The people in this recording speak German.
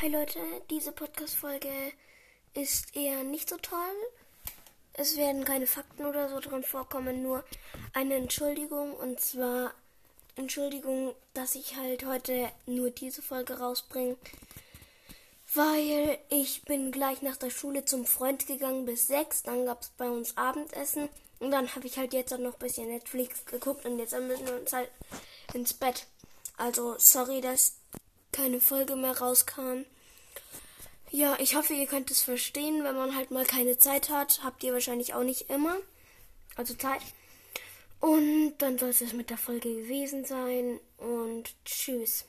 Hi Leute, diese Podcast-Folge ist eher nicht so toll. Es werden keine Fakten oder so drin vorkommen, nur eine Entschuldigung. Und zwar Entschuldigung, dass ich halt heute nur diese Folge rausbringe. Weil ich bin gleich nach der Schule zum Freund gegangen bis sechs. Dann gab es bei uns Abendessen. Und dann habe ich halt jetzt auch noch ein bisschen Netflix geguckt und jetzt müssen wir uns halt ins Bett. Also sorry, dass keine Folge mehr rauskam. Ja, ich hoffe, ihr könnt es verstehen, wenn man halt mal keine Zeit hat. Habt ihr wahrscheinlich auch nicht immer. Also Zeit. Und dann soll es mit der Folge gewesen sein. Und tschüss.